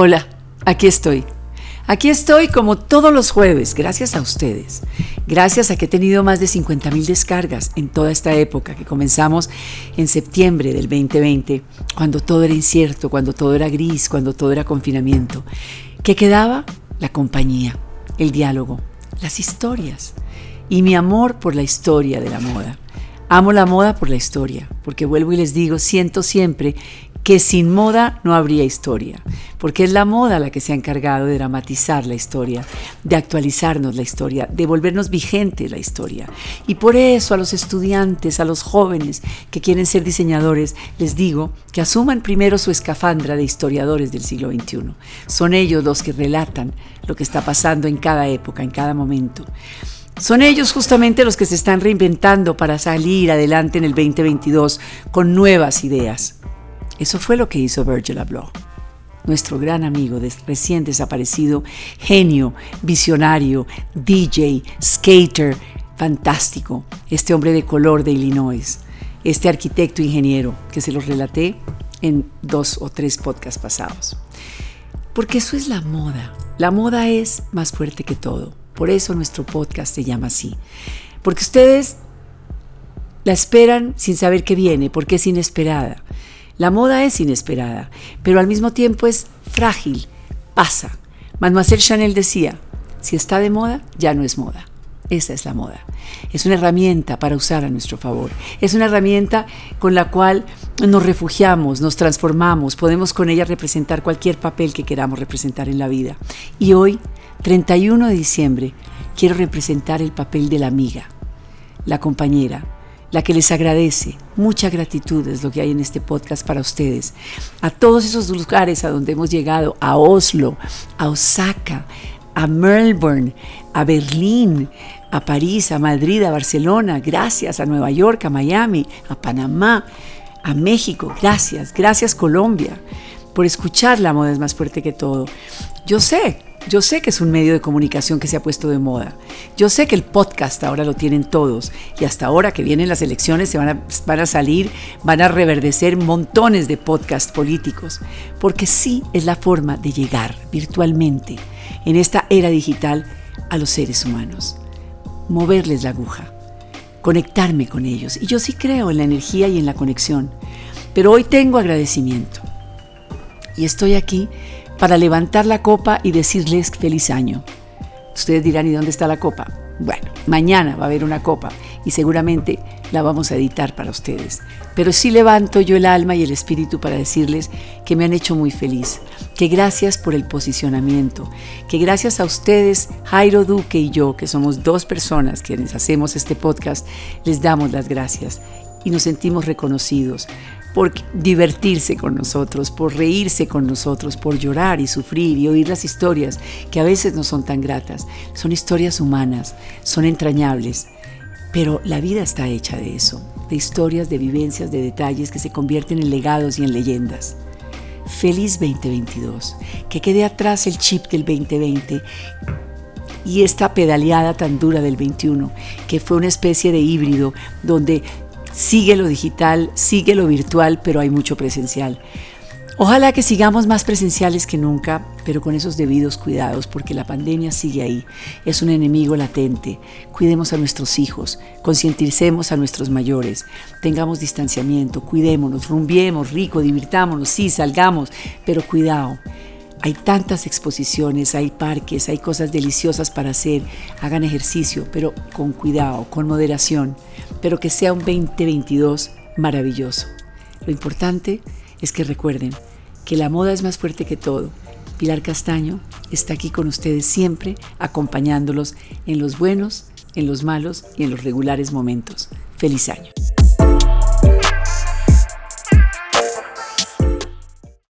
Hola, aquí estoy. Aquí estoy como todos los jueves, gracias a ustedes. Gracias a que he tenido más de 50 mil descargas en toda esta época que comenzamos en septiembre del 2020, cuando todo era incierto, cuando todo era gris, cuando todo era confinamiento. ¿Qué quedaba? La compañía, el diálogo, las historias y mi amor por la historia de la moda. Amo la moda por la historia, porque vuelvo y les digo, siento siempre que sin moda no habría historia, porque es la moda la que se ha encargado de dramatizar la historia, de actualizarnos la historia, de volvernos vigente la historia. Y por eso a los estudiantes, a los jóvenes que quieren ser diseñadores, les digo que asuman primero su escafandra de historiadores del siglo XXI. Son ellos los que relatan lo que está pasando en cada época, en cada momento. Son ellos justamente los que se están reinventando para salir adelante en el 2022 con nuevas ideas. Eso fue lo que hizo Virgil Abloh, nuestro gran amigo recién desaparecido, genio, visionario, DJ, skater, fantástico, este hombre de color de Illinois, este arquitecto ingeniero que se los relaté en dos o tres podcasts pasados. Porque eso es la moda. La moda es más fuerte que todo. Por eso nuestro podcast se llama así. Porque ustedes la esperan sin saber qué viene, porque es inesperada. La moda es inesperada, pero al mismo tiempo es frágil, pasa. Mademoiselle Chanel decía, si está de moda, ya no es moda. Esa es la moda. Es una herramienta para usar a nuestro favor. Es una herramienta con la cual nos refugiamos, nos transformamos, podemos con ella representar cualquier papel que queramos representar en la vida. Y hoy, 31 de diciembre, quiero representar el papel de la amiga, la compañera, la que les agradece. Mucha gratitud es lo que hay en este podcast para ustedes. A todos esos lugares a donde hemos llegado, a Oslo, a Osaka, a Melbourne, a Berlín, a París, a Madrid, a Barcelona, gracias a Nueva York, a Miami, a Panamá, a México, gracias, gracias Colombia por escuchar La moda es más fuerte que todo. Yo sé yo sé que es un medio de comunicación que se ha puesto de moda. Yo sé que el podcast ahora lo tienen todos. Y hasta ahora que vienen las elecciones se van a, van a salir, van a reverdecer montones de podcasts políticos. Porque sí es la forma de llegar virtualmente en esta era digital a los seres humanos. Moverles la aguja. Conectarme con ellos. Y yo sí creo en la energía y en la conexión. Pero hoy tengo agradecimiento. Y estoy aquí para levantar la copa y decirles feliz año. Ustedes dirán, ¿y dónde está la copa? Bueno, mañana va a haber una copa y seguramente la vamos a editar para ustedes. Pero sí levanto yo el alma y el espíritu para decirles que me han hecho muy feliz, que gracias por el posicionamiento, que gracias a ustedes, Jairo Duque y yo, que somos dos personas quienes hacemos este podcast, les damos las gracias y nos sentimos reconocidos por divertirse con nosotros, por reírse con nosotros, por llorar y sufrir y oír las historias que a veces no son tan gratas. Son historias humanas, son entrañables, pero la vida está hecha de eso, de historias, de vivencias, de detalles que se convierten en legados y en leyendas. Feliz 2022, que quede atrás el chip del 2020 y esta pedaleada tan dura del 21, que fue una especie de híbrido donde sigue lo digital, sigue lo virtual, pero hay mucho presencial. Ojalá que sigamos más presenciales que nunca, pero con esos debidos cuidados, porque la pandemia sigue ahí, es un enemigo latente. Cuidemos a nuestros hijos, concienticemos a nuestros mayores, tengamos distanciamiento, cuidémonos, rumbiemos, rico, divirtámonos, sí, salgamos, pero cuidado. Hay tantas exposiciones, hay parques, hay cosas deliciosas para hacer. Hagan ejercicio, pero con cuidado, con moderación, pero que sea un 2022 maravilloso. Lo importante es que recuerden que la moda es más fuerte que todo. Pilar Castaño está aquí con ustedes siempre, acompañándolos en los buenos, en los malos y en los regulares momentos. Feliz año.